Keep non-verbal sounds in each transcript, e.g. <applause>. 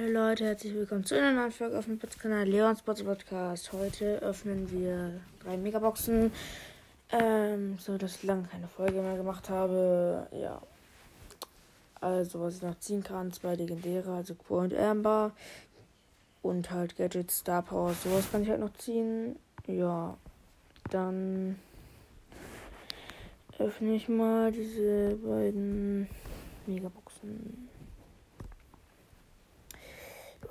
Hallo Leute, herzlich willkommen zu einer neuen Folge auf dem Kanal Leon Sports Podcast. Heute öffnen wir drei Megaboxen. Ähm, so dass ich lange keine Folge mehr gemacht habe. Ja. Also, was ich noch ziehen kann, zwei legendäre, also Quo und Amber. Und halt Gadget, Star Power, sowas kann ich halt noch ziehen. Ja. Dann öffne ich mal diese beiden Megaboxen.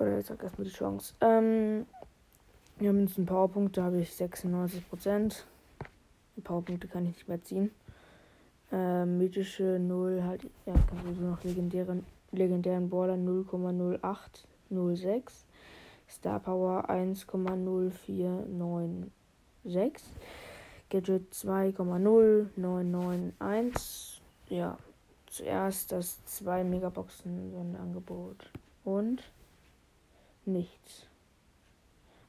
Oder jetzt sag erstmal die Chance. Ähm, ja, Münzen Powerpunkte habe ich 96%. Die Powerpunkte kann ich nicht mehr ziehen. Ähm, mythische 0 halt, ja, kann sowieso noch legendären, legendären Baller 0,0806. Star Power 1,0496. Gadget 2,0991. Ja, zuerst das 2 Megaboxen Sonderangebot. Und nichts.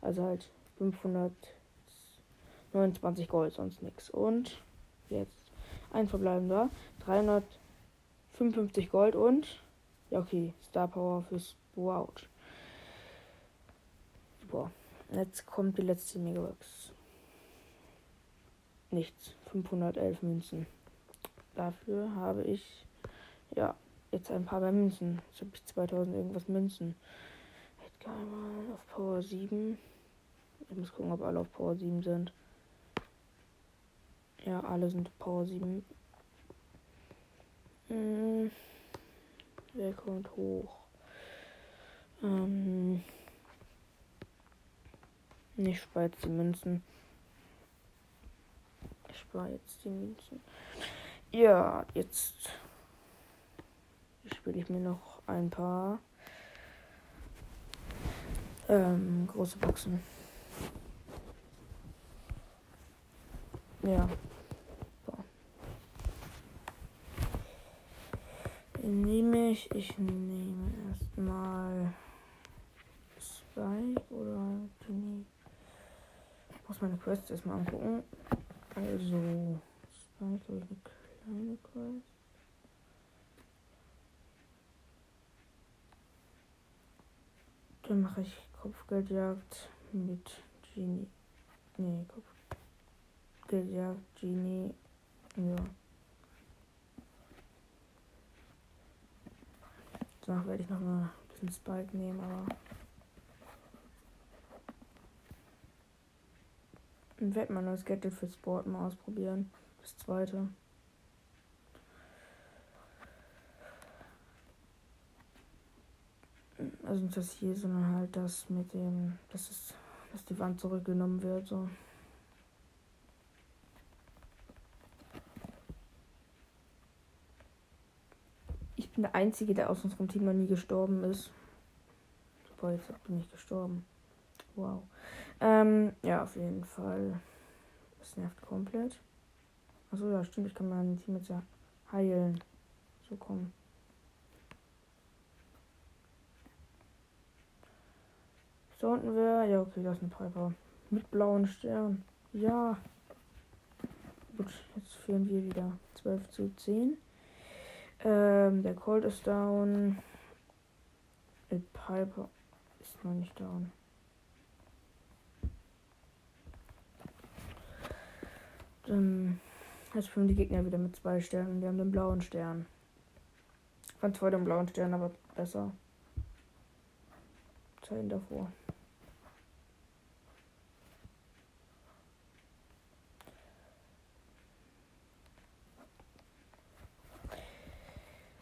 Also halt 529 Gold, sonst nichts. Und jetzt ein verbleibender. 355 Gold und. Ja, okay. Star Power fürs Wow. Super. Jetzt kommt die letzte Megabox. Nichts. 511 Münzen. Dafür habe ich. Ja, jetzt ein paar mehr Münzen. Jetzt habe ich 2000 irgendwas Münzen. Einmal auf Power 7. Ich muss gucken, ob alle auf Power 7 sind. Ja, alle sind Power 7. Hm. Wer kommt hoch? Ähm. Ich spare jetzt die Münzen. Ich spare jetzt die Münzen. Ja, jetzt spiele ich mir noch ein paar ähm, große Boxen. Ja. So. Nehme ich, ich nehme erstmal Spike oder Genie. Ich muss meine Quest erstmal angucken. Also, Spike, glaube ich, eine kleine Quest. Dann mache ich Kopfgeldjagd mit Genie. Nee, Kopfgeldjagd, Genie. Ja. Danach werde ich noch mal ein bisschen Spike nehmen, aber. Ich werde mal das Gadget für Sport mal ausprobieren. Das zweite. Also nicht das hier, sondern halt das mit dem, dass es, dass die Wand zurückgenommen wird. So. Ich bin der Einzige, der aus unserem Team noch nie gestorben ist. Boah, jetzt bin ich gestorben. Wow. Ähm, ja, auf jeden Fall. Das nervt komplett. Achso, ja, stimmt. Ich kann mein Team jetzt ja heilen. So kommen. Da unten wäre. Ja, okay, das ist eine Piper. Mit blauen Stern. Ja. Gut, jetzt führen wir wieder 12 zu 10. Ähm, der Cold ist down. Der Piper ist noch nicht down. Dann jetzt führen die Gegner wieder mit zwei Sternen. Wir haben den blauen Stern. Fand zwar den blauen Stern aber besser. Zeiten davor.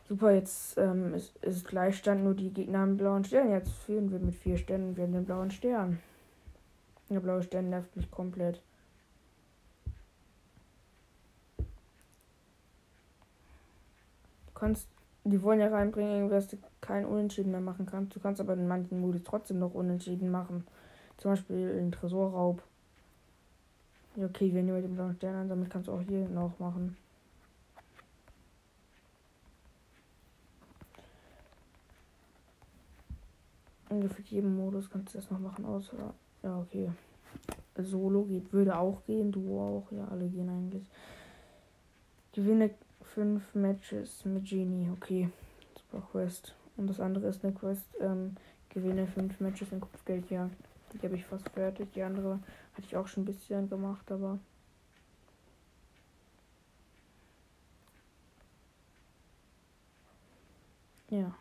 Super, jetzt ähm, ist, ist Gleichstand, nur die Gegner haben blauen Stern. Jetzt führen wir mit vier Sternen, wir haben den blauen Stern. Der blaue Stern nervt mich komplett. Du kannst, die wollen ja reinbringen, dass du kein Unentschieden mehr machen kannst. Du kannst aber in manchen Modus trotzdem noch Unentschieden machen. Zum Beispiel in Tresorraub. Ja, okay, wir nehmen den blauen Stern an, damit kannst du auch hier noch machen. Ungefähr jedem Modus kannst du das noch machen, außer. Ja, okay. Solo geht, würde auch gehen, Duo auch, ja, alle gehen eigentlich. Gewinne fünf Matches mit Genie, okay. Super Quest. Und das andere ist eine Quest, ähm, Gewinne fünf Matches in Kopfgeldjagd. Die habe ich fast fertig. Die andere hatte ich auch schon ein bisschen gemacht, aber. Ja.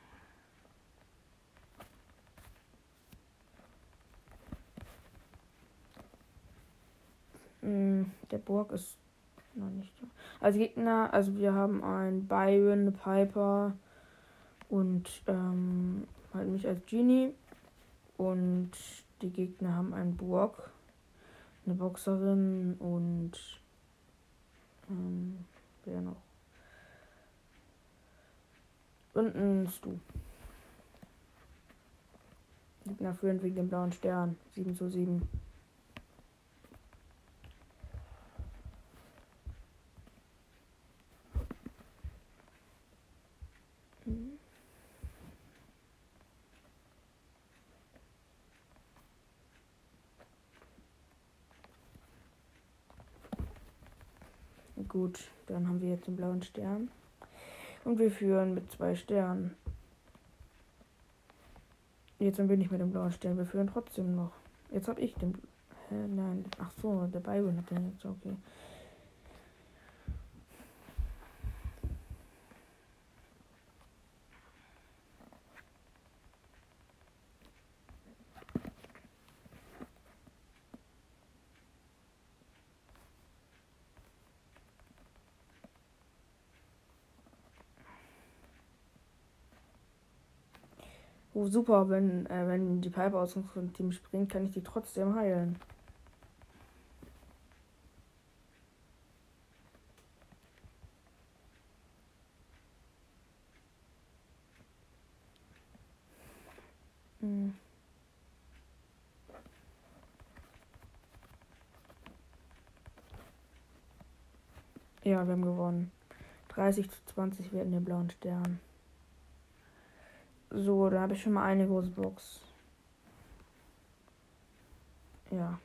Mm, der Burg ist noch nicht da. Als Gegner, also wir haben einen Byron, eine Piper und ähm, halt mich als Genie. Und die Gegner haben einen Burg, eine Boxerin und ähm, wer noch? Und ein Stu. Gegner führen wegen dem blauen Stern. 7 zu 7. Gut, dann haben wir jetzt den blauen Stern. Und wir führen mit zwei Sternen. Jetzt wir nicht mit dem blauen Stern, wir führen trotzdem noch. Jetzt habe ich den. Hä, nein. Ach so, der Byron hat den jetzt, okay. Oh, super, wenn, äh, wenn die Piper aus unserem Team springt, kann ich die trotzdem heilen. Hm. Ja, wir haben gewonnen. 30 zu 20 werden den blauen Stern. So, da habe ich schon mal eine große Box. Ja.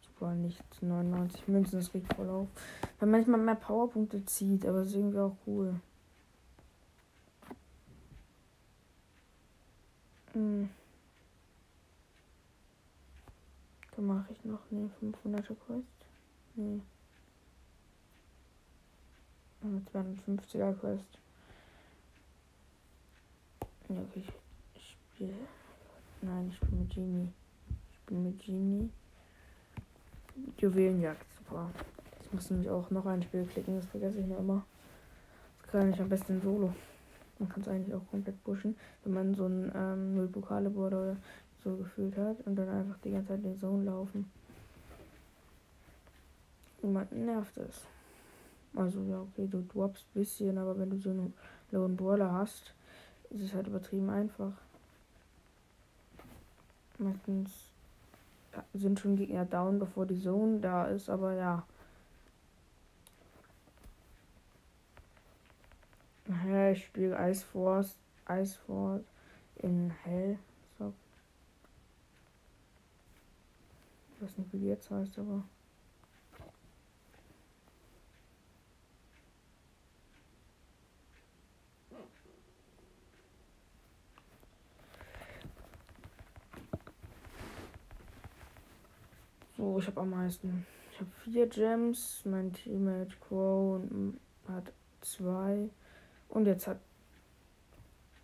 Super, nicht 99 Münzen, das regt voll auf. Weil manchmal mehr Powerpunkte zieht, aber das ist irgendwie auch cool. Hm. Da mache ich noch eine 500er Quest. Nee. Eine 250er Quest. Ja, okay, ich spiele. Nein, ich spiele mit Genie. Ich spiele mit Genie. Juwelenjagd, super. Ich muss nämlich auch noch ein Spiel klicken, das vergesse ich mir immer. Das kann ich am besten solo. Man kann es eigentlich auch komplett pushen, wenn man so ein ähm, Null Pokale oder so gefühlt hat und dann einfach die ganze Zeit in den Zone laufen. Niemanden nervt es. Also ja, okay, du droppst ein bisschen, aber wenn du so einen Lone Brawler hast, es ist halt übertrieben einfach. Meistens sind schon Gegner down, bevor die Zone da ist, aber ja. Ich spiele Ice Force, Ice Force in Hell. So. Ich weiß nicht, wie die jetzt heißt, aber. So, ich habe am meisten. Ich habe vier Gems. Mein Teammate Crow hat zwei. Und jetzt hat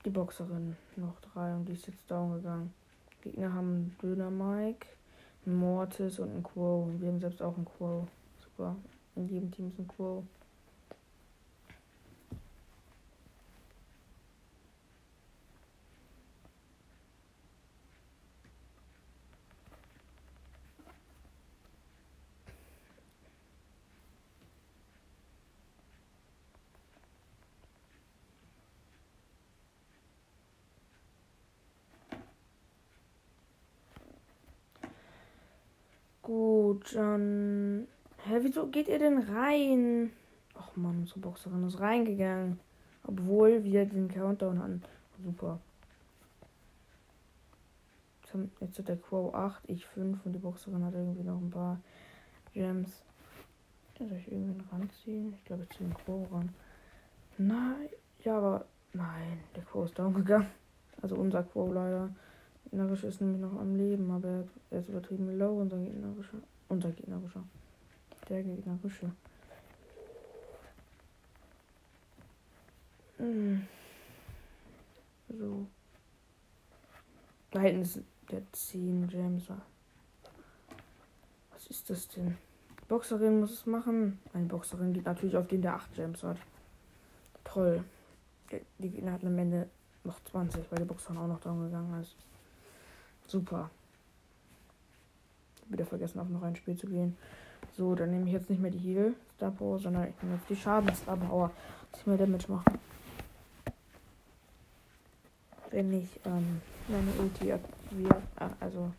die Boxerin noch drei und die ist jetzt down gegangen. Gegner haben Döner Mike, einen Mortis und einen Quo. Wir haben selbst auch einen Quo. Super. In jedem Team ist ein Quo. Gut, dann. Hä, wieso geht ihr denn rein? Ach man, unsere Boxerin ist reingegangen. Obwohl wir den Countdown hatten. Super. Jetzt hat der Quo 8, ich 5 und die Boxerin hat irgendwie noch ein paar Gems. Soll ich irgendwie ranziehen? Ich glaube, ich ziehe den Quo ran. Nein, ja, aber nein, der Quo ist down gegangen. Also unser Quo leider. Gegnerische ist nämlich noch am Leben, aber er ist übertrieben low, unser gegnerischer. Unser gegnerischer. Der gegnerische. Hm. So. Da hinten ist der 10 Gems. Was ist das denn? Die Boxerin muss es machen. Eine Boxerin geht natürlich auf den, der 8 Gems hat. Toll. Die Gegner hatten am Ende noch 20, weil die Boxerin auch noch dran gegangen ist. Super. Wieder vergessen, auf noch ein Spiel zu gehen. So, dann nehme ich jetzt nicht mehr die Heal Star Power, sondern ich nehme jetzt die Schaden Star Power, dass ich mehr Damage mache. Wenn ich ähm, meine Ulti aktiviere, also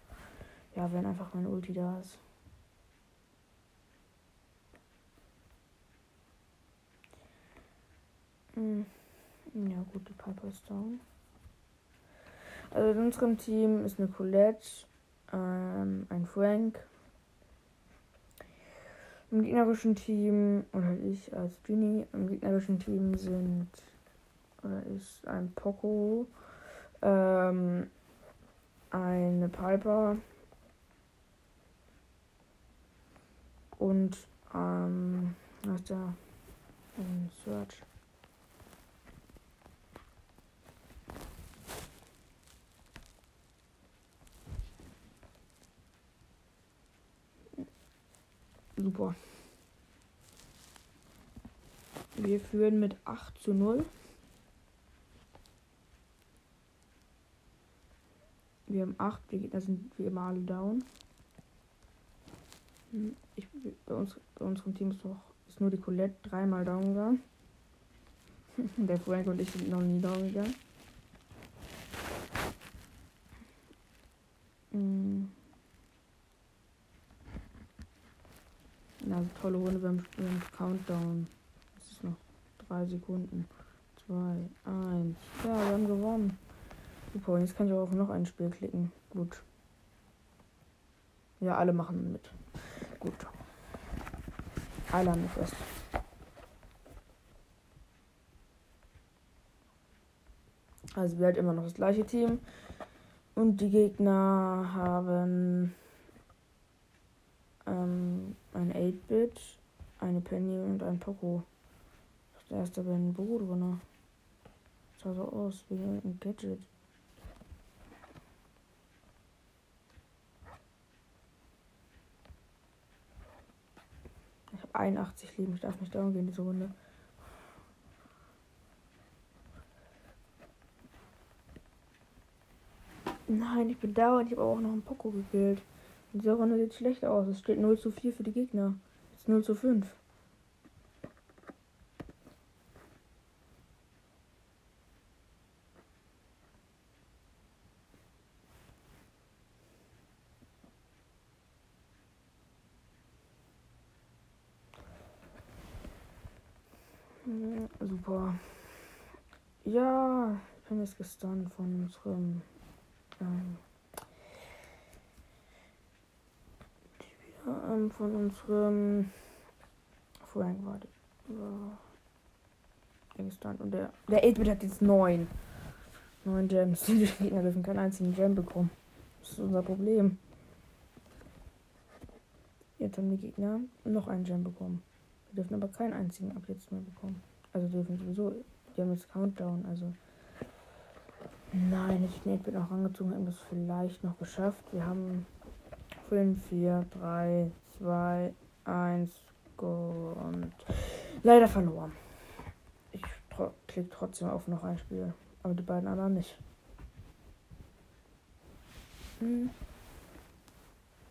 ja, wenn einfach meine Ulti da ist. Hm. Ja, gut, die Piper ist down. Also in unserem Team ist eine Colette, ähm, ein Frank. Im gegnerischen Team, oder ich als Genie, im gegnerischen Team sind, oder ist ein Poco, ähm, eine Piper und, ähm, was ist da? Ein Search. Super. Wir führen mit 8 zu 0. Wir haben 8, die Gegner sind immer alle down. Hm, ich, bei, uns, bei unserem Team ist, noch, ist nur die Colette dreimal down gegangen. <laughs> Der Frank und ich sind noch nie down gegangen. Hm. Ja, tolle Runde beim, beim Countdown. Es ist noch drei Sekunden. Zwei, eins. Ja, wir haben gewonnen. Super, jetzt kann ich auch noch ein Spiel klicken. Gut. Ja, alle machen mit. Gut. Alle haben fest. Also wir halt immer noch das gleiche Team. Und die Gegner haben ähm, ein 8-Bit, eine Penny und ein Poco. Der erste bei ein Büro drin. Sah so aus wie ein Gadget. Ich habe 81 Leben, ich darf nicht down gehen, diese Runde. Nein, ich bin und ich habe auch noch einen Poco gekillt. Diese Runde sieht schlecht aus. Es steht 0 zu 4 für die Gegner. Jetzt 0 zu 5. Super. Ja, ich bin jetzt gestunt von unserem ähm, ähm, von unserem Frank war Gegenstand. Und der, der 8-Bit hat jetzt 9. 9 Gems. Die Gegner dürfen keinen einzigen Gem bekommen. Das ist unser Problem. Jetzt haben die Gegner noch einen Gem bekommen. Wir dürfen aber keinen einzigen ab jetzt mehr bekommen. Also dürfen sowieso. Die haben jetzt Countdown, also. Nein, ich bin noch rangezogen, haben das vielleicht noch geschafft. Wir haben 5, 4, 3, 2, 1 und leider verloren. Ich tro klicke trotzdem auf noch ein Spiel, aber die beiden anderen nicht. Hm.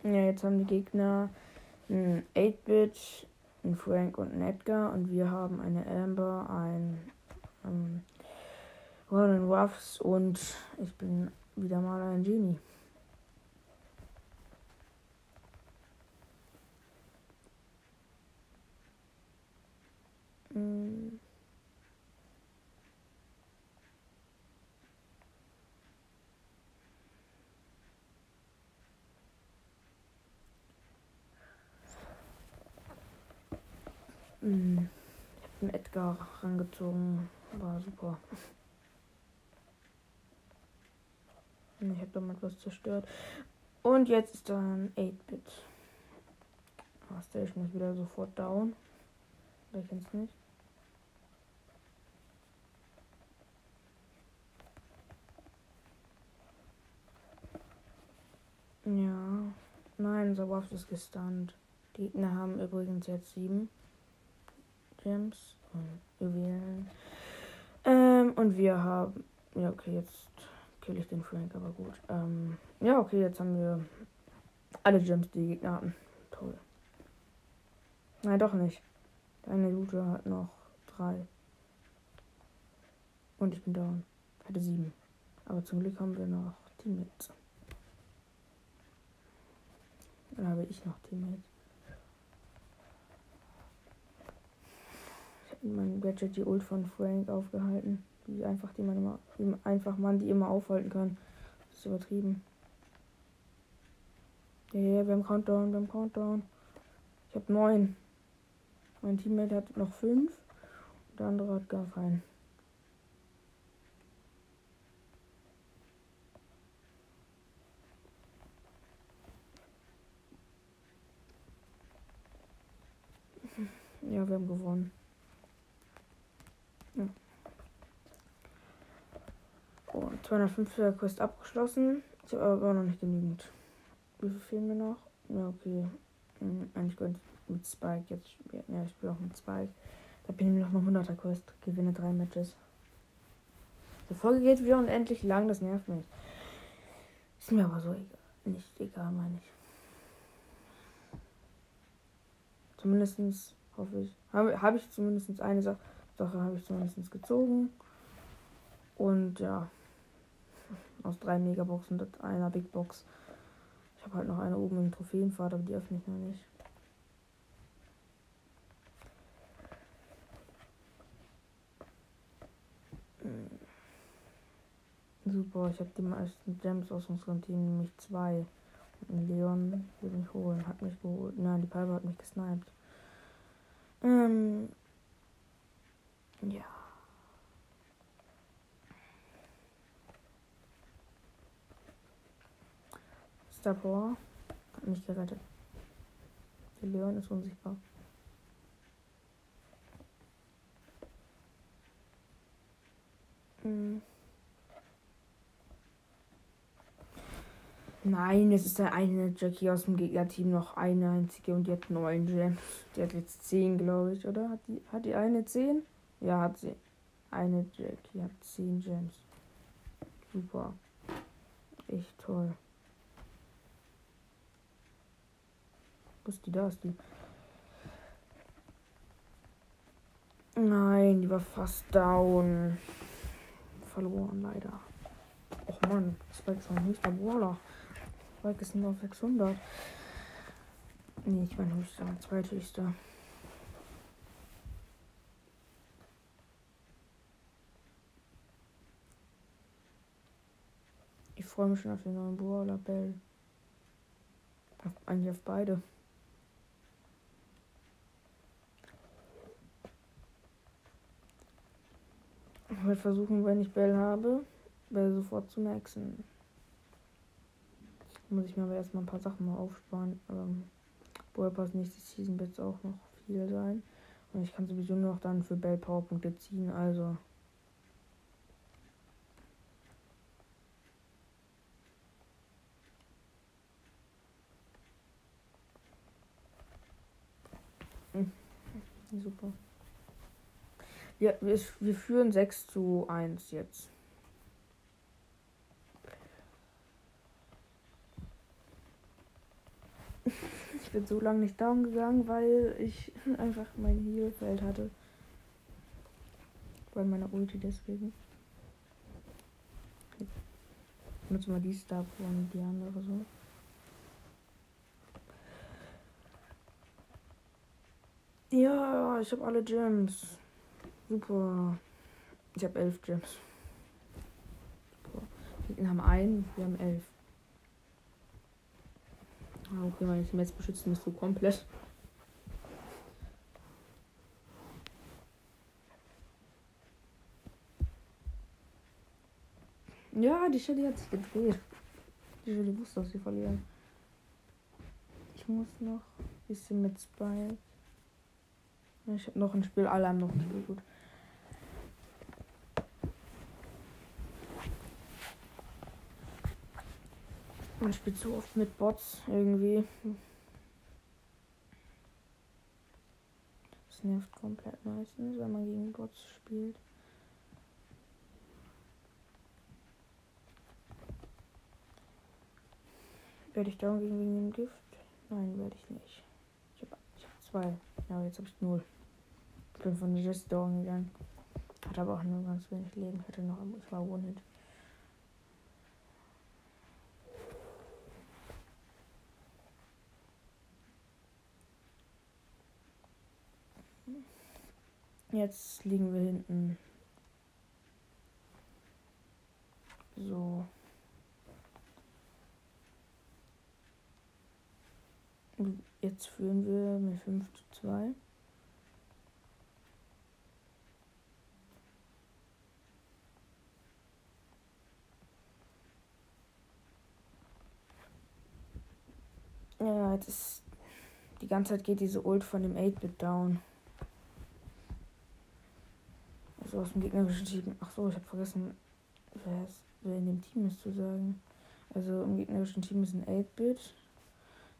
Ja, jetzt haben die Gegner ein 8-Bit, ein Frank und ein Edgar und wir haben eine Amber, ein ähm, Ronan Ruffs und ich bin wieder mal ein Genie. Mm. Ich habe Edgar rangezogen. War super. Ich habe damit was zerstört. Und jetzt ist dann 8-Bit. Oh, Station ist wieder sofort down. Wer kennt's nicht? Ja. Nein, Sauerhaft ist gestunt. Die Gegner haben übrigens jetzt sieben Gems und Juwelen. Ähm, und wir haben. Ja, okay, jetzt kill ich den Frank, aber gut. Ähm, ja, okay, jetzt haben wir alle Gems, die, die Gegner hatten. Toll. Nein, doch nicht. Deine Looter hat noch drei. Und ich bin down. Hatte sieben. Aber zum Glück haben wir noch Teammates. Dann habe ich noch Teammates. Ich habe mein Gadget die Ult von Frank aufgehalten. Die einfach, die man immer, die einfach man die immer aufhalten kann. Das ist übertrieben. Ja, yeah, wir haben Countdown, wir haben Countdown. Ich habe neun. Mein Teammate hat noch fünf. Der andere hat gar keinen. Ja, wir haben gewonnen. Ja. Oh, 250er Quest abgeschlossen. Habe aber noch nicht genügend. Wie viel fehlen mir noch? Ja, okay. Hm, eigentlich könnte ich mit Spike jetzt spielen. Ja, ich spiele auch mit Spike. Da bin ich noch eine 100er Quest. Gewinne drei Matches. Die Folge geht wieder unendlich lang, das nervt mich. Ist mir aber so egal. Nicht egal, meine ich. Zumindestens hoffe ich. Habe hab ich zumindest eine Sache, Sache habe ich zumindest gezogen. Und ja, aus drei Megaboxen und einer Big Box. Ich habe halt noch eine oben im Trophäenpfad, aber die öffne ich noch nicht. Hm. Super, ich habe die meisten Gems aus unserem Team, nämlich zwei. Und Leon will mich holen, hat mich geholt. Nein, die Piper hat mich gesniped. Ähm, ja. Star hat mich gerettet. Der Leon ist unsichtbar. Hm. Nein, es ist der eine Jackie aus dem Gegnerteam noch eine einzige und die hat neun Gems. Die hat jetzt zehn, glaube ich, oder? Hat die, hat die eine zehn? Ja, hat sie. Eine Jackie hat zehn Gems. Super. Echt toll. Wo ist die? Da ist die. Nein, die war fast down. Verloren, leider. Och man, das war jetzt ein höchster Brawler. Spike ist nur auf 600. Nee, ich meine höchster, zweithöchster. Ich freue mich schon auf den neuen Brawler Bell. Eigentlich auf beide. Ich werde versuchen, wenn ich Bell habe, Bell sofort zu maxen. Muss ich mir aber erstmal ein paar Sachen mal aufsparen. Ähm, Pass nächste Season wird es auch noch viel sein. Und ich kann sowieso nur noch dann für Bell Powerpunkte ziehen, also. Hm. Super. Ja, wir, wir führen 6 zu 1 jetzt. Ich bin so lange nicht down gegangen, weil ich <laughs> einfach mein Heelfeld hatte. Bei meiner Ulti deswegen. Ich nutze mal die Star und die andere so. Ja, ich habe alle Gems. Super. Ich habe elf Gems. Wir haben einen, wir haben elf. Ah, okay, meine Team jetzt beschützen mich so komplett. Ja, die Shelly hat sich gedreht. Ich will wusste, dass sie verlieren. Ich muss noch ein bisschen mit Spike. Ich habe noch ein Spiel, alle haben noch ein Spiel, gut. Man spielt so oft mit Bots irgendwie. Das nervt komplett meistens, wenn man gegen Bots spielt. Werde ich down gegen dem Gift? Nein, werde ich nicht. Ich habe hab zwei. Ja, jetzt habe ich null. Ich bin von Jess down gegangen. Hat aber auch nur ganz wenig Leben. Ich hatte noch, ich war One-Hit. Jetzt liegen wir hinten. So. Jetzt führen wir mit 5 zu 2. Ja, jetzt ist die ganze Zeit geht diese Ult von dem 8-Bit down. Also aus dem gegnerischen Team. Ach so, ich habe vergessen, wer, ist, wer in dem Team ist zu sagen. Also im gegnerischen Team ist ein 8-Bit,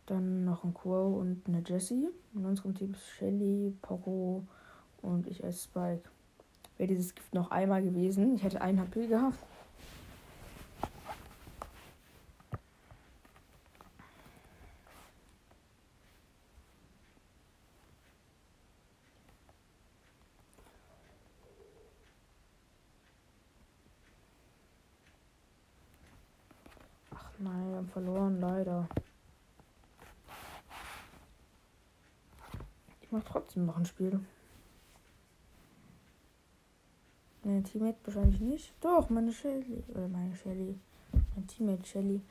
dann noch ein Quo und eine Jessie. In unserem Team ist Shelly, Poco und ich als Spike. Wäre dieses Gift noch einmal gewesen, ich hätte ein HP gehabt. Nein, wir haben verloren, leider. Ich mache trotzdem noch ein Spiel. Meine Teammate wahrscheinlich nicht. Doch, meine Shelly. Oder meine Shelly. Mein Teammate Shelly.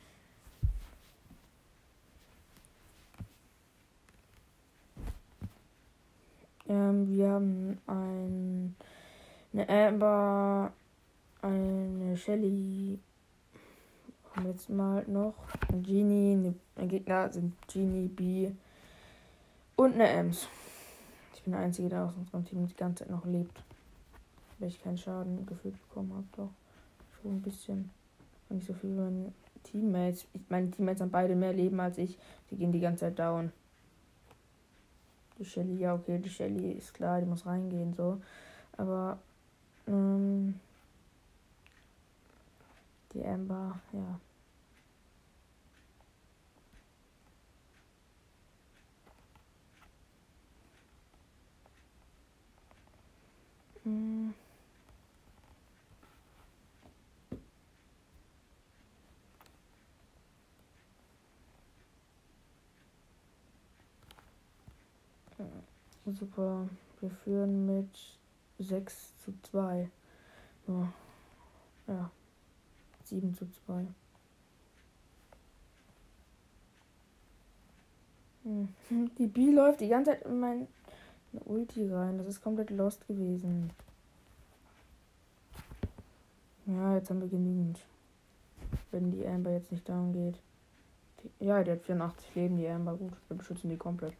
Ähm, wir haben ein, eine Amber, eine Shelly. Haben jetzt mal noch ein Genie. Ein Gegner sind Genie, B und eine Ems. Ich bin der Einzige, der aus unserem Team die ganze Zeit noch lebt. Weil ich keinen Schaden gefühlt bekommen habe. Doch. Schon ein bisschen. Nicht so viel wie meine Teammates. Ich, meine Teammates haben beide mehr Leben als ich. Die gehen die ganze Zeit down. Die Shelly, ja, okay, die Shelly ist klar, die muss reingehen, so. Aber, ähm, die Amber, ja. Hm. Super. Wir führen mit 6 zu 2. Nur, ja, 7 zu 2. Hm. <laughs> Die B läuft die ganze Zeit in mein Ulti rein. Das ist komplett lost gewesen. Ja, jetzt haben wir genügend. Wenn die Amber jetzt nicht down geht. Ja, die hat 84 Leben, die Amber. Gut, wir beschützen die komplett.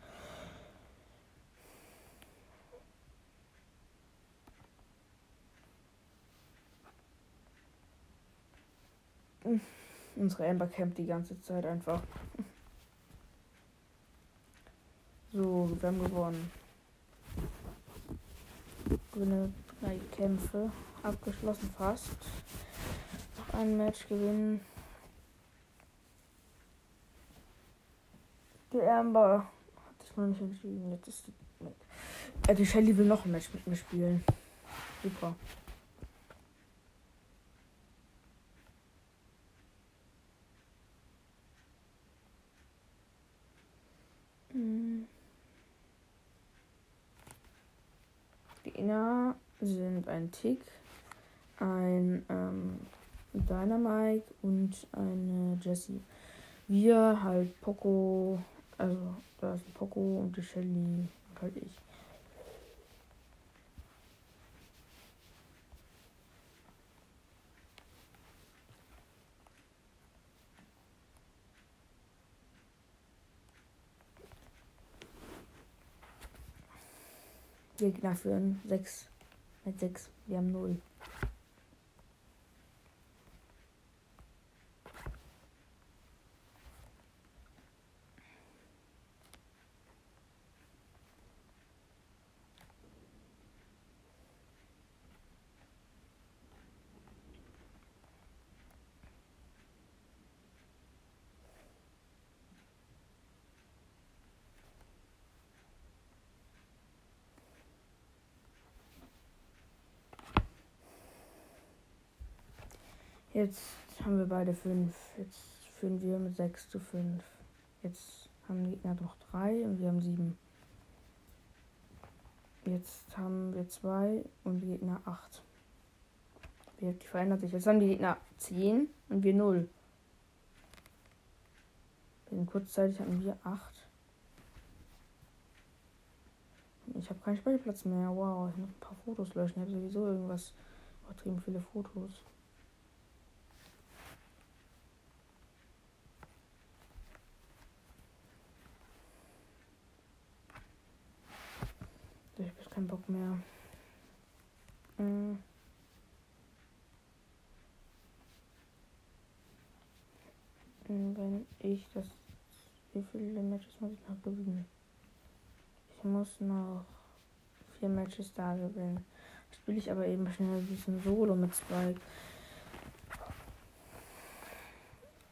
Unsere Amber campt die ganze Zeit einfach. <laughs> So, wir haben gewonnen. Gewinne drei Kämpfe. Abgeschlossen fast. Noch ein Match gewinnen. Die Amber hat sich noch nicht entschieden. Jetzt ist die. Äh, die Shelly will noch ein Match mit mir spielen. Super. Gegner sind ein Tick, ein ähm, Dynamite und eine Jessie. Wir halt Poco, also da ist Poco und die Shelly und halt ich. Gegner führen 6 mit 6. Wir haben 0. Jetzt haben wir beide 5. Jetzt führen wir mit 6 zu 5. Jetzt haben die Gegner noch 3 und wir haben 7. Jetzt haben wir 2 und die Gegner 8. Die verändert sich. Jetzt haben die Gegner 10 und wir 0. In kurzzeitig hatten wir 8. Ich habe keinen Speicherplatz mehr. Wow, ich muss ein paar Fotos löschen. Ich habe sowieso irgendwas übertrieben viele Fotos. Ich habe keinen Bock mehr. Hm. Wenn ich das. Wie viele Matches muss ich noch gewinnen? Ich muss noch vier Matches da gewinnen. Spiele ich aber eben schnell ein bisschen Solo mit Spike.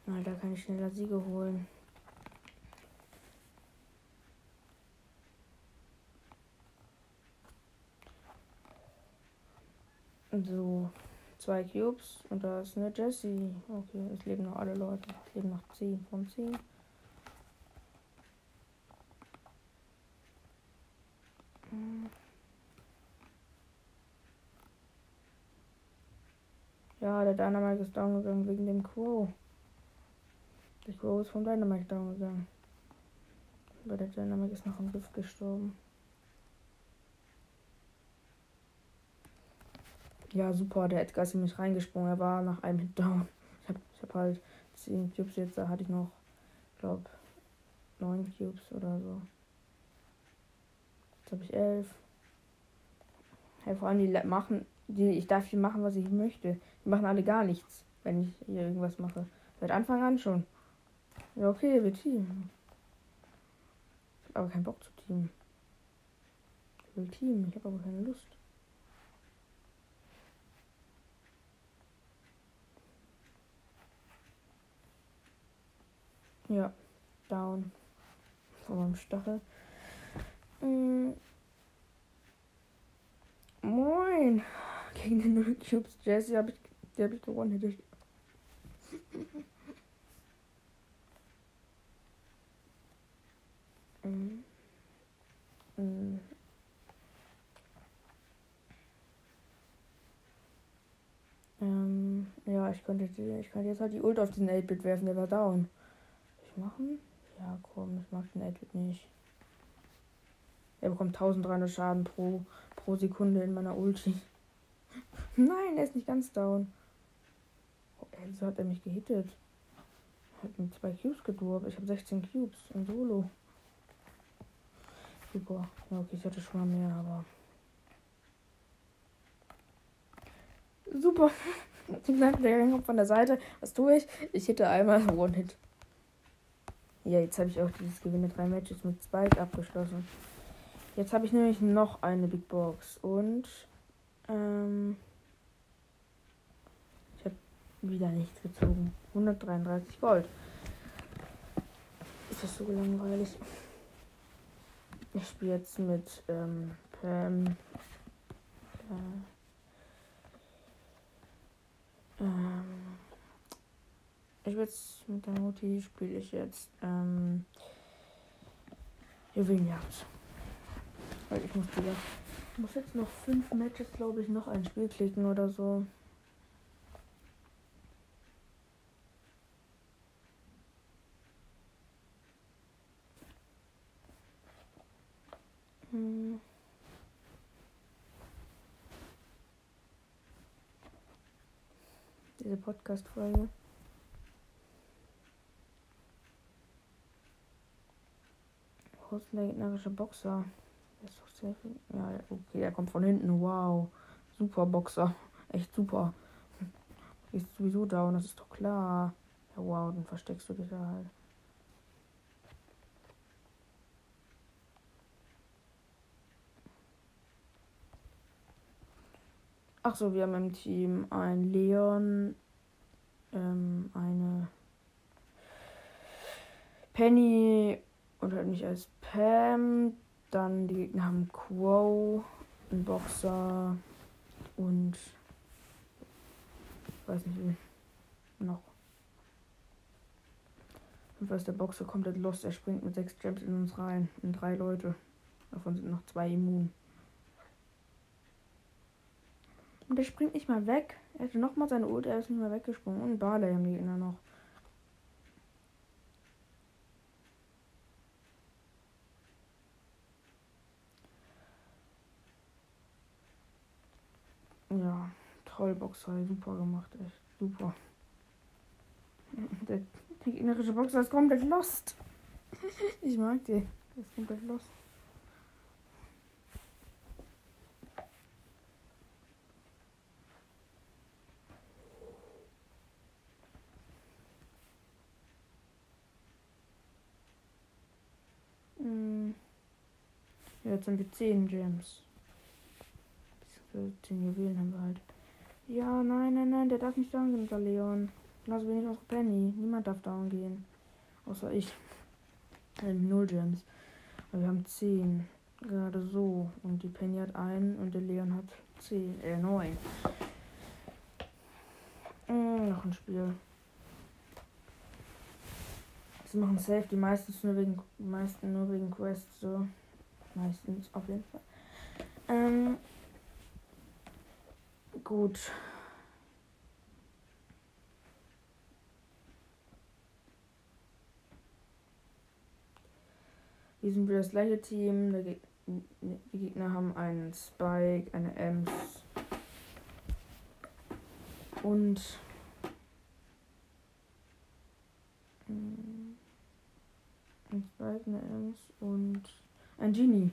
da kann ich schneller Siege holen. So, zwei Cubes und da ist eine Jessie. Okay, es leben noch alle Leute. Es leben noch 10 von 10. Ja, der Dynamite ist down gegangen wegen dem Quo. Der Quo ist vom Dynamite down gegangen. Aber der Dynamite ist noch im Gift gestorben. Ja, super, der Edgar ist in mich reingesprungen. Er war nach einem Hit. Ich habe ich hab halt 10 Cubes jetzt, da hatte ich noch, glaube 9 Cubes oder so. Jetzt habe ich 11. Hey, vor allem die machen, die, ich darf hier machen, was ich möchte. Die machen alle gar nichts, wenn ich hier irgendwas mache. Seit Anfang an schon. Ja, okay, wir teamen. Ich habe aber keinen Bock zu teamen. Ich will teamen, ich habe aber keine Lust. Ja, down. Von meinem Stachel. Mm. Moin. <laughs> Gegen den Null Cubes Jesse habe ich, die habe ich gewonnen. Hätte ich. <laughs> mm. Mm. Ähm, ja, ich könnte, ich könnte jetzt halt die Ult auf diesen 8-Bit werfen, der war down machen? Ja, komm, ich mag den Edward nicht. Er bekommt 1300 Schaden pro, pro Sekunde in meiner Ulti. <laughs> Nein, er ist nicht ganz down. Oh, wieso hat er mich gehittet? Er hat mit zwei Cubes gedurbt. Ich habe 16 Cubes im Solo. Super. Ja, okay, ich hatte schon mal mehr, aber. Super. <laughs> Der Gang von der Seite. Was tue ich? Ich hitte einmal <laughs> One-Hit. Ja, jetzt habe ich auch dieses Gewinne drei Matches mit Spike abgeschlossen. Jetzt habe ich nämlich noch eine Big Box und ähm, ich habe wieder nichts gezogen. 133 Gold. Ist das so langweilig? Ich spiele jetzt mit ähm, Pam. Äh, ähm, ich will jetzt mit der Mutti spiele ich jetzt ähm, Juwelenjagd. Weil ich muss wieder. Ich muss jetzt noch fünf Matches, glaube ich, noch ein Spiel klicken oder so. Hm. Diese Podcast-Folge. Der gegnerische Boxer? ist doch safe. Ja, okay, der kommt von hinten. Wow. Super Boxer. Echt super. <laughs> Ist sowieso down, das ist doch klar. Ja, wow, dann versteckst du dich da halt. Ach so, wir haben im Team ein Leon, ähm, eine Penny und halt nicht als Pam. Dann die Gegner haben Quo, ein Boxer und weiß nicht wie noch. Jedenfalls der Boxer komplett lost. Er springt mit sechs Gems in uns rein. In drei Leute. Davon sind noch zwei immun. Und der springt nicht mal weg. Er hatte nochmal seine Ult, er ist nicht mal weggesprungen. Und Barley haben die Gegner noch. Ja, toll, Boxer, super gemacht, echt super. Der, der gegnerische Boxer ist komplett lost. Ich mag die. Der ist komplett lost. Hm. Jetzt haben wir 10 Gems. 10 Juwelen haben wir halt. Ja, nein, nein, nein, der darf nicht down gehen, der Leon. Genauso wenig unsere Penny. Niemand darf down gehen. Außer ich. Ähm, null Gems. Aber wir haben 10. Gerade so. Und die Penny hat einen und der Leon hat 10. Äh, 9. Äh, noch ein Spiel. Sie machen safe die meistens nur wegen meisten nur wegen Quests so. Meistens auf jeden Fall. Ähm, gut. Wir sind wieder das gleiche Team. Die Gegner haben einen Spike, eine Ems und ein Spike, eine Ems und ein Genie.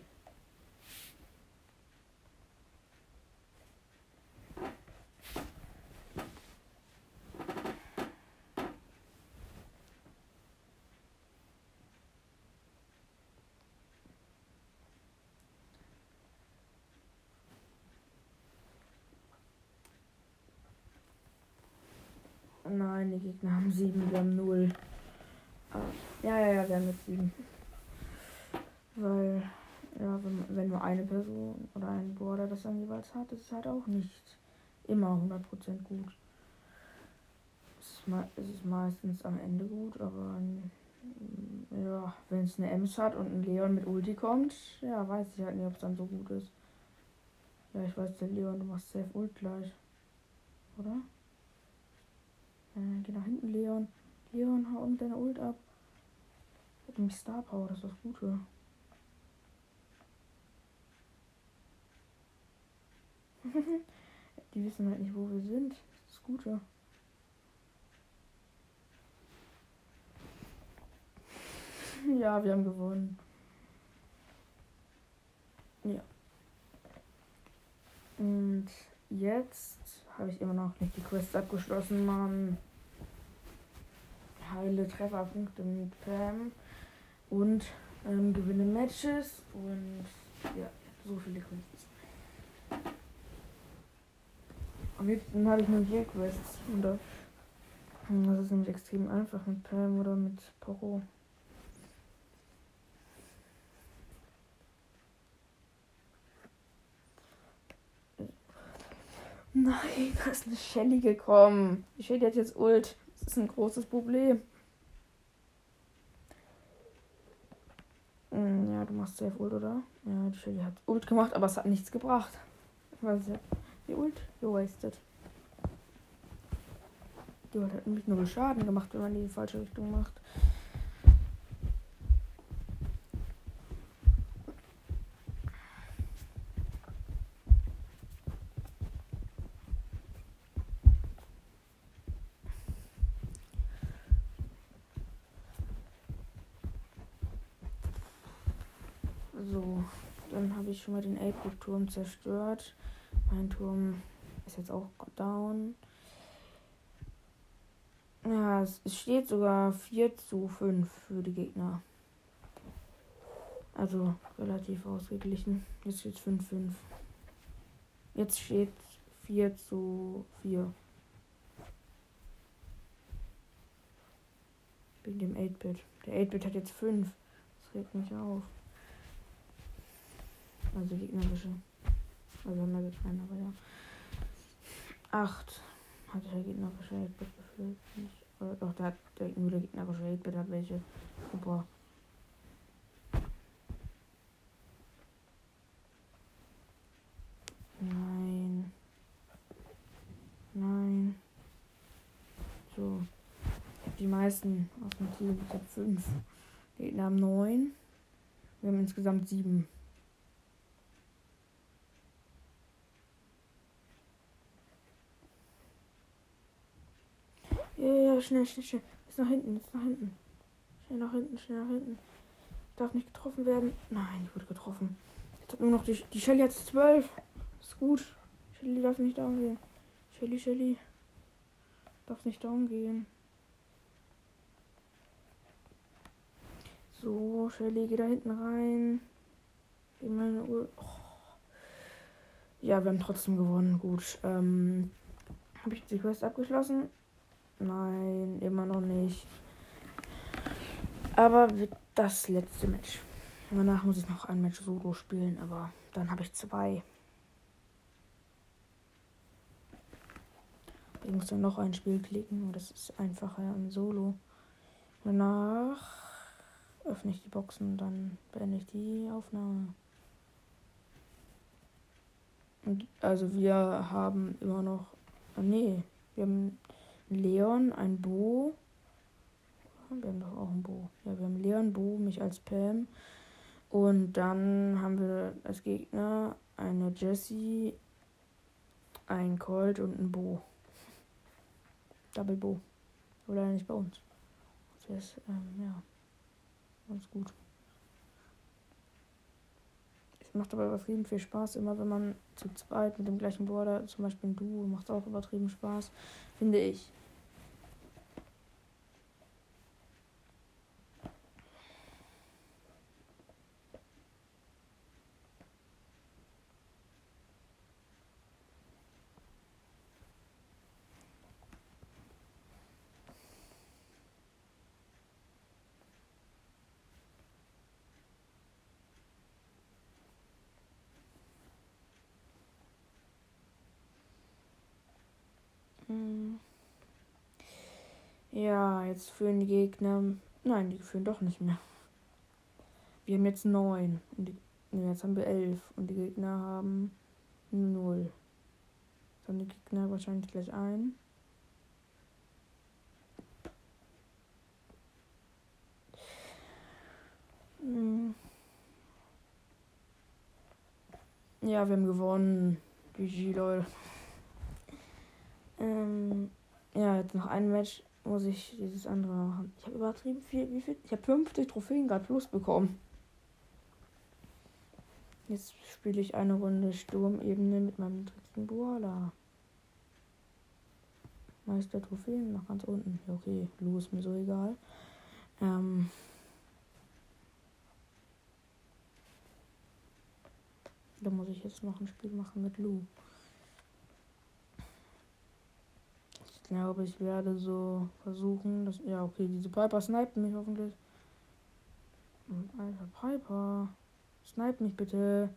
Nein, die Gegner haben sieben, wir haben null. Ah, ja, ja, ja, wir haben jetzt sieben. Weil, ja, wenn, wenn nur eine Person oder ein Border das dann jeweils hat, ist es halt auch nicht immer 100% gut. Es ist, ist meistens am Ende gut, aber mm, ja, wenn es eine Ems hat und ein Leon mit Ulti kommt, ja, weiß ich halt nicht, ob es dann so gut ist. Ja, ich weiß, der Leon, du machst safe Ult gleich. Oder? Äh, geh nach hinten, Leon. Leon, hau mit deiner Ult ab. Hat nämlich Star Power, das ist das Gute. <laughs> Die wissen halt nicht, wo wir sind. Das ist das Gute. <laughs> ja, wir haben gewonnen. Ja. Und jetzt habe ich immer noch nicht die Quest abgeschlossen, Mann. Heile Trefferpunkte mit Pam und ähm, gewinne Matches und ja, so viele Quests. Am liebsten habe ich nur vier Quests. Und das ist nämlich extrem einfach mit Pam oder mit Poro. Nein, da ist eine Shelly gekommen. Die Shelly hat jetzt Ult. Ist ein großes Problem. Hm, ja, du machst safe Ult, oder? Ja, die Shelly hat Ult gemacht, aber es hat nichts gebracht. Weil sie die Ult gewastet. Die Ult hat nämlich nur Schaden gemacht, wenn man die in die falsche Richtung macht. So, Dann habe schon mal den 8-Bit-Turm zerstört. Mein Turm ist jetzt auch down. Ja, es steht sogar 4 zu 5 für die Gegner. Also relativ ausgeglichen. Jetzt steht 5-5. Jetzt steht 4 zu 4. Wegen dem 8-Bit. Der 8-Bit hat jetzt 5. Das regt mich auf. Also gegnerische. Also haben wir einen, aber ja. Acht. hat der Gegner 8-Bit gefühlt. Oder doch, der hat der, der gegnerische 8-Bit hat welche. Oh, Super. Nein. Nein. So. Ich hab die meisten aus dem Ziel. Ich habe fünf. Gegner haben neun. Wir haben insgesamt sieben. Oh, schnell, schnell, schnell. Ist nach hinten, ist nach hinten. Schnell nach hinten, schnell nach hinten. Darf nicht getroffen werden. Nein, ich wurde getroffen. Jetzt hat nur noch die, die Shelly jetzt 12. Ist gut. Shelly darf nicht da umgehen. Shelly, Shelly. Darf nicht da umgehen. So, Shelly, geh da hinten rein. Geh meine Uhr. Oh. Ja, wir haben trotzdem gewonnen. Gut. Ähm, habe ich die Quest abgeschlossen? Nein, immer noch nicht. Aber wird das letzte Match. Danach muss ich noch ein Match Solo spielen, aber dann habe ich zwei. Ich muss dann noch ein Spiel klicken das ist einfacher im Solo. Danach öffne ich die Boxen dann beende ich die Aufnahme. Und also wir haben immer noch. Nee, wir haben Leon, ein Bo. Wir haben doch auch ein Bo. Ja, wir haben Leon, Bo, mich als Pam. Und dann haben wir als Gegner eine Jessie, ein Colt und ein Bo. Double Bo. Oder nicht bei uns. Das ist, ähm, ja, ganz gut. Es macht aber übertrieben viel Spaß, immer wenn man zu zweit mit dem gleichen Border, zum Beispiel ein Duo, macht auch übertrieben Spaß, finde ich. Hm. Ja, jetzt führen die Gegner. Nein, die führen doch nicht mehr. Wir haben jetzt neun. Nee, jetzt haben wir elf. Und die Gegner haben null. Jetzt haben die Gegner wahrscheinlich gleich ein. Hm. Ja, wir haben gewonnen. GG, Leute. Ähm, ja, jetzt noch ein Match muss ich dieses andere machen. Ich habe übertrieben viel. Wie viel? Ich habe 50 Trophäen gerade plus bekommen. Jetzt spiele ich eine Runde Sturmebene mit meinem dritten Boala. Meister Trophäen nach ganz unten. Ja, okay, ist mir so egal. Ähm. Da muss ich jetzt noch ein Spiel machen mit Lu. Glaube, ich werde so versuchen, dass. Ja, okay, diese Piper sniped mich hoffentlich. Alter, Piper. Snipe mich bitte.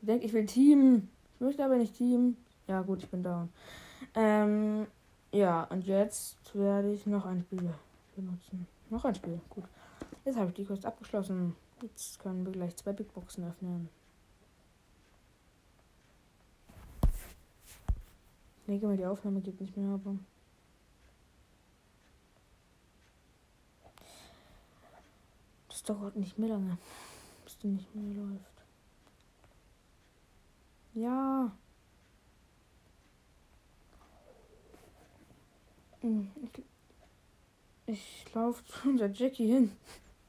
Ich denke, ich will Team. Ich möchte aber nicht Team. Ja, gut, ich bin down. Ähm, ja, und jetzt werde ich noch ein Spiel benutzen. Noch ein Spiel, gut. Jetzt habe ich die Quest abgeschlossen. Jetzt können wir gleich zwei Big Boxen öffnen. Ich denke mal, die Aufnahme geht nicht mehr, aber. Dauert nicht mehr lange, bis die nicht mehr läuft. Ja. Hm, ich, ich laufe zu <laughs> unser Jackie hin.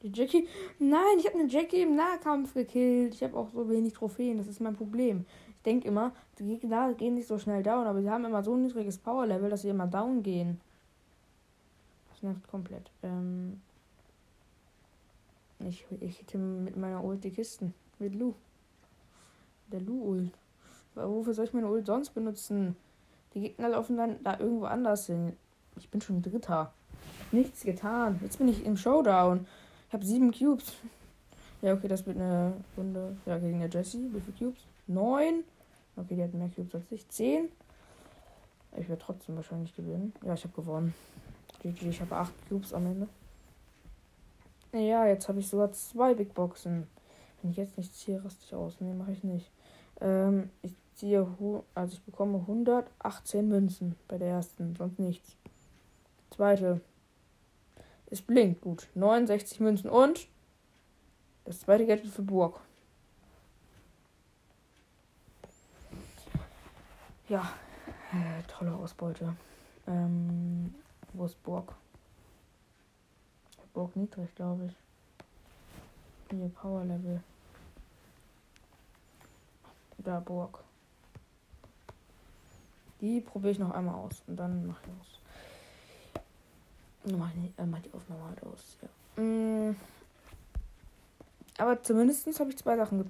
Die Jackie. Nein, ich habe eine Jackie im Nahkampf gekillt. Ich habe auch so wenig Trophäen. Das ist mein Problem. Ich denke immer, die Gegner gehen nicht so schnell down, aber sie haben immer so ein niedriges Power-Level, dass sie immer down gehen. Das nervt komplett. Ähm ich, ich hitte mit meiner Ult die Kisten. Mit Lu. Der Lu-Ult. Wofür soll ich meine Ult sonst benutzen? Die Gegner laufen dann da irgendwo anders hin. Ich bin schon Dritter. Nichts getan. Jetzt bin ich im Showdown. Ich habe sieben Cubes. <laughs> Ja, okay, das wird eine Runde. Ja, gegen der Jessie. Wie viele Cubes? Neun. Okay, die hat mehr Cubes als ich. Zehn. Ich werde trotzdem wahrscheinlich gewinnen. Ja, ich habe gewonnen. Ich habe acht Cubes am Ende. Ja, jetzt habe ich sogar zwei Big Boxen. Wenn ich jetzt nicht ziehe, raste ich aus. Nee, mache ich nicht. Ähm, ich ziehe, also ich bekomme 118 Münzen bei der ersten, sonst nichts. Zweite. Es blinkt gut. 69 Münzen und das zweite Geld für Burg. Ja, äh, tolle Ausbeute. Ähm, wo ist Burg? Burg niedrig, glaube ich. Hier, Power Level. Da, Burg. Die probiere ich noch einmal aus und dann mache ich aus. Mache ich äh, mach die Aufnahme halt aus. Ja. Mm. Aber zumindest habe ich zwei Sachen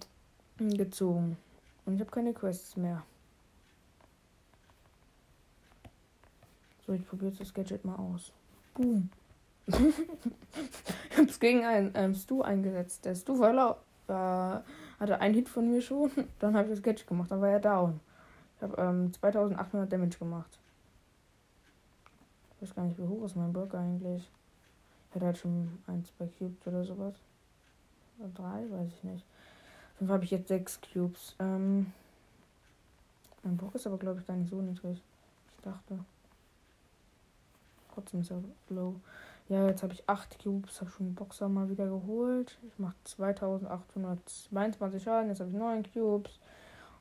ge gezogen. Und ich habe keine Quests mehr. So, ich probiere das Gadget mal aus. Boom. Ich habe es gegen einen ähm, Stu eingesetzt. Der Stu war äh, hatte einen Hit von mir schon. Dann habe ich das Gadget gemacht. Dann war er down. Ich habe ähm, 2800 Damage gemacht. Ich weiß gar nicht, wie hoch ist mein Block eigentlich. Ich hatte halt schon ein, zwei Cubes oder sowas. Oder drei, weiß ich nicht. Auf jeden habe ich jetzt sechs Cubes. Ähm, mein Block ist aber, glaube ich, gar nicht so niedrig. Ich dachte. Trotzdem ist er low. Ja, jetzt habe ich 8 Cubes, habe schon den Boxer mal wieder geholt. Ich mache 2822 Schaden, jetzt habe ich 9 Cubes.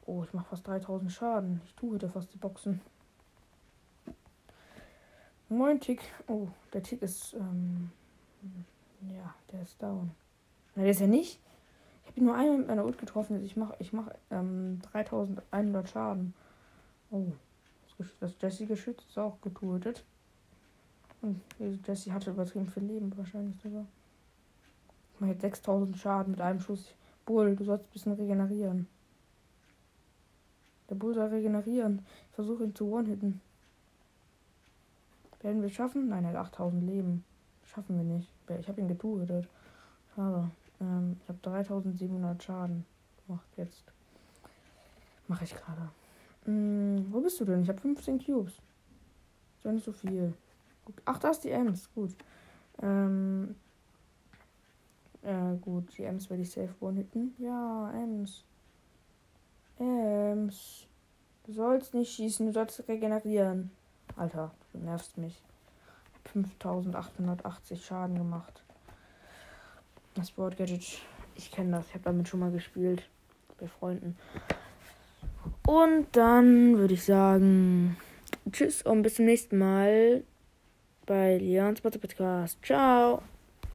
Oh, ich mache fast 3000 Schaden. Ich tue heute fast die Boxen. Moin Tick. Oh, der Tick ist, ähm, ja, der ist down. Na, der ist ja nicht. Ich habe nur einmal mit meiner Ult getroffen. Ich mache ich mach, ähm, 3100 Schaden. Oh, das Jesse-Geschütz ist auch getötet. Und Jesse hatte übertrieben viel Leben wahrscheinlich sogar. Ich mache jetzt 6000 Schaden mit einem Schuss. Bull, du sollst ein bisschen regenerieren. Der Bull soll regenerieren. Ich versuche ihn zu one-hitten. Werden wir schaffen? Nein, er hat 8000 Leben. Schaffen wir nicht. Ich habe ihn getötet. Schade. Ähm, ich habe 3700 Schaden gemacht jetzt. Mache ich gerade. Hm, wo bist du denn? Ich habe 15 Cubes. Ist ja nicht so viel. Ach, da ist die Ems. Gut. Ähm. Äh, gut, die Ems werde ich safe one-hitten. Ja, Ems. Ems. Du sollst nicht schießen, du sollst regenerieren. Alter, du nervst mich. 5880 Schaden gemacht. Das Board Gadget. Ich kenne das. Ich habe damit schon mal gespielt. Bei Freunden. Und dann würde ich sagen, tschüss und bis zum nächsten Mal bei Leons Podcast. Ciao.